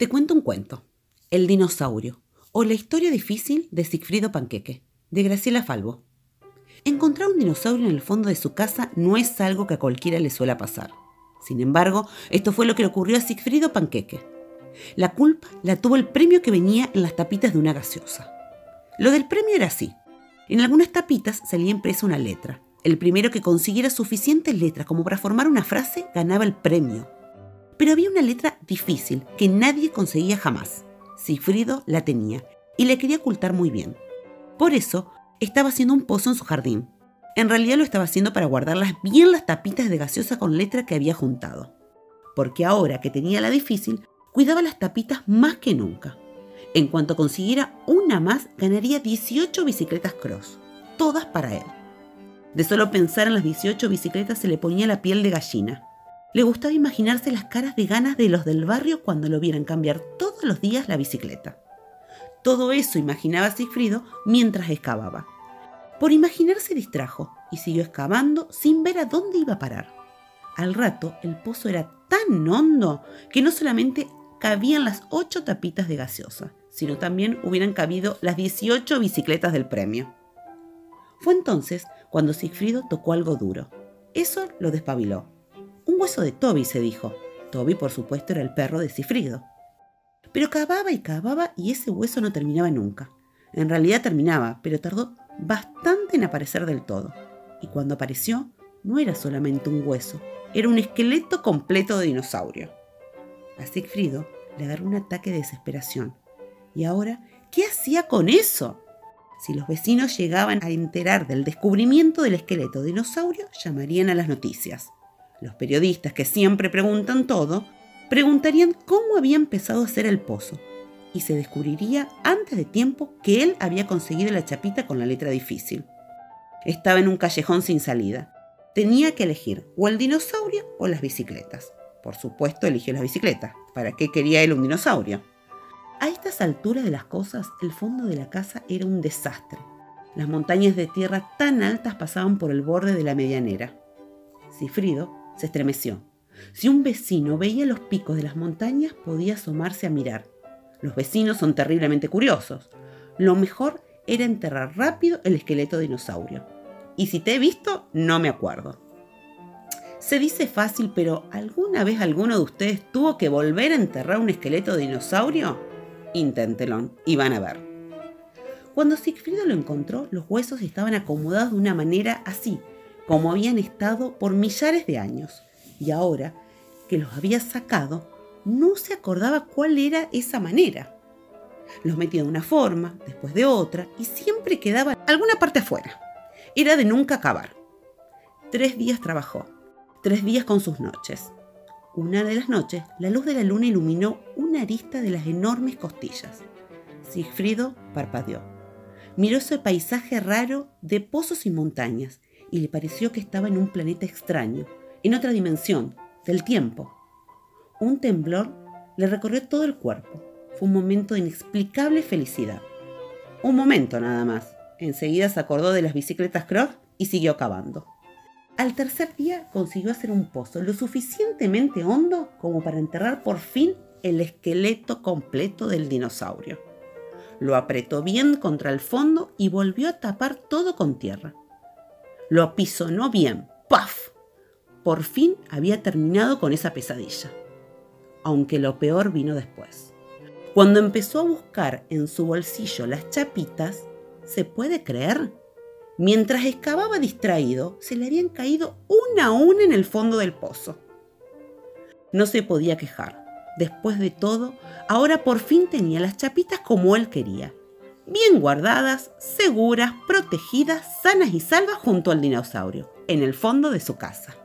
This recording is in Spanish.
Te cuento un cuento. El dinosaurio o la historia difícil de Sigfrido Panqueque, de Graciela Falvo. Encontrar un dinosaurio en el fondo de su casa no es algo que a cualquiera le suele pasar. Sin embargo, esto fue lo que le ocurrió a Sigfrido Panqueque. La culpa la tuvo el premio que venía en las tapitas de una gaseosa. Lo del premio era así. En algunas tapitas salía impresa una letra. El primero que consiguiera suficientes letras como para formar una frase ganaba el premio. Pero había una letra difícil que nadie conseguía jamás. Sigfrido la tenía y le quería ocultar muy bien. Por eso estaba haciendo un pozo en su jardín. En realidad lo estaba haciendo para guardarlas bien las tapitas de gaseosa con letra que había juntado. Porque ahora que tenía la difícil, cuidaba las tapitas más que nunca. En cuanto consiguiera una más, ganaría 18 bicicletas cross, todas para él. De solo pensar en las 18 bicicletas se le ponía la piel de gallina. Le gustaba imaginarse las caras de ganas de los del barrio cuando lo vieran cambiar todos los días la bicicleta. Todo eso imaginaba Sigfrido mientras excavaba. Por imaginar se distrajo y siguió excavando sin ver a dónde iba a parar. Al rato el pozo era tan hondo que no solamente cabían las ocho tapitas de gaseosa, sino también hubieran cabido las 18 bicicletas del premio. Fue entonces cuando Sigfrido tocó algo duro. Eso lo despabiló hueso de Toby, se dijo. Toby, por supuesto, era el perro de Cifrido. Pero cavaba y cavaba y ese hueso no terminaba nunca. En realidad terminaba, pero tardó bastante en aparecer del todo. Y cuando apareció, no era solamente un hueso, era un esqueleto completo de dinosaurio. A Sigfrido le agarró un ataque de desesperación. ¿Y ahora qué hacía con eso? Si los vecinos llegaban a enterar del descubrimiento del esqueleto de dinosaurio, llamarían a las noticias. Los periodistas, que siempre preguntan todo, preguntarían cómo había empezado a hacer el pozo, y se descubriría antes de tiempo que él había conseguido la chapita con la letra difícil. Estaba en un callejón sin salida. Tenía que elegir o el dinosaurio o las bicicletas. Por supuesto, eligió las bicicletas. ¿Para qué quería él un dinosaurio? A estas alturas de las cosas, el fondo de la casa era un desastre. Las montañas de tierra tan altas pasaban por el borde de la medianera. Cifrido se estremeció. Si un vecino veía los picos de las montañas, podía asomarse a mirar. Los vecinos son terriblemente curiosos. Lo mejor era enterrar rápido el esqueleto dinosaurio. Y si te he visto, no me acuerdo. Se dice fácil, pero ¿alguna vez alguno de ustedes tuvo que volver a enterrar un esqueleto de dinosaurio? Inténtelo y van a ver. Cuando Sigfrido lo encontró, los huesos estaban acomodados de una manera así, como habían estado por millares de años, y ahora que los había sacado, no se acordaba cuál era esa manera. Los metía de una forma, después de otra, y siempre quedaba alguna parte afuera. Era de nunca acabar. Tres días trabajó, tres días con sus noches. Una de las noches, la luz de la luna iluminó una arista de las enormes costillas. Sigfrido parpadeó. Miró ese paisaje raro de pozos y montañas y le pareció que estaba en un planeta extraño, en otra dimensión, del tiempo. Un temblor le recorrió todo el cuerpo. Fue un momento de inexplicable felicidad. Un momento nada más. Enseguida se acordó de las bicicletas cross y siguió cavando. Al tercer día consiguió hacer un pozo lo suficientemente hondo como para enterrar por fin el esqueleto completo del dinosaurio. Lo apretó bien contra el fondo y volvió a tapar todo con tierra. Lo apisonó bien. ¡Paf! Por fin había terminado con esa pesadilla. Aunque lo peor vino después. Cuando empezó a buscar en su bolsillo las chapitas, ¿se puede creer? Mientras excavaba distraído, se le habían caído una a una en el fondo del pozo. No se podía quejar. Después de todo, ahora por fin tenía las chapitas como él quería bien guardadas, seguras, protegidas, sanas y salvas junto al dinosaurio, en el fondo de su casa.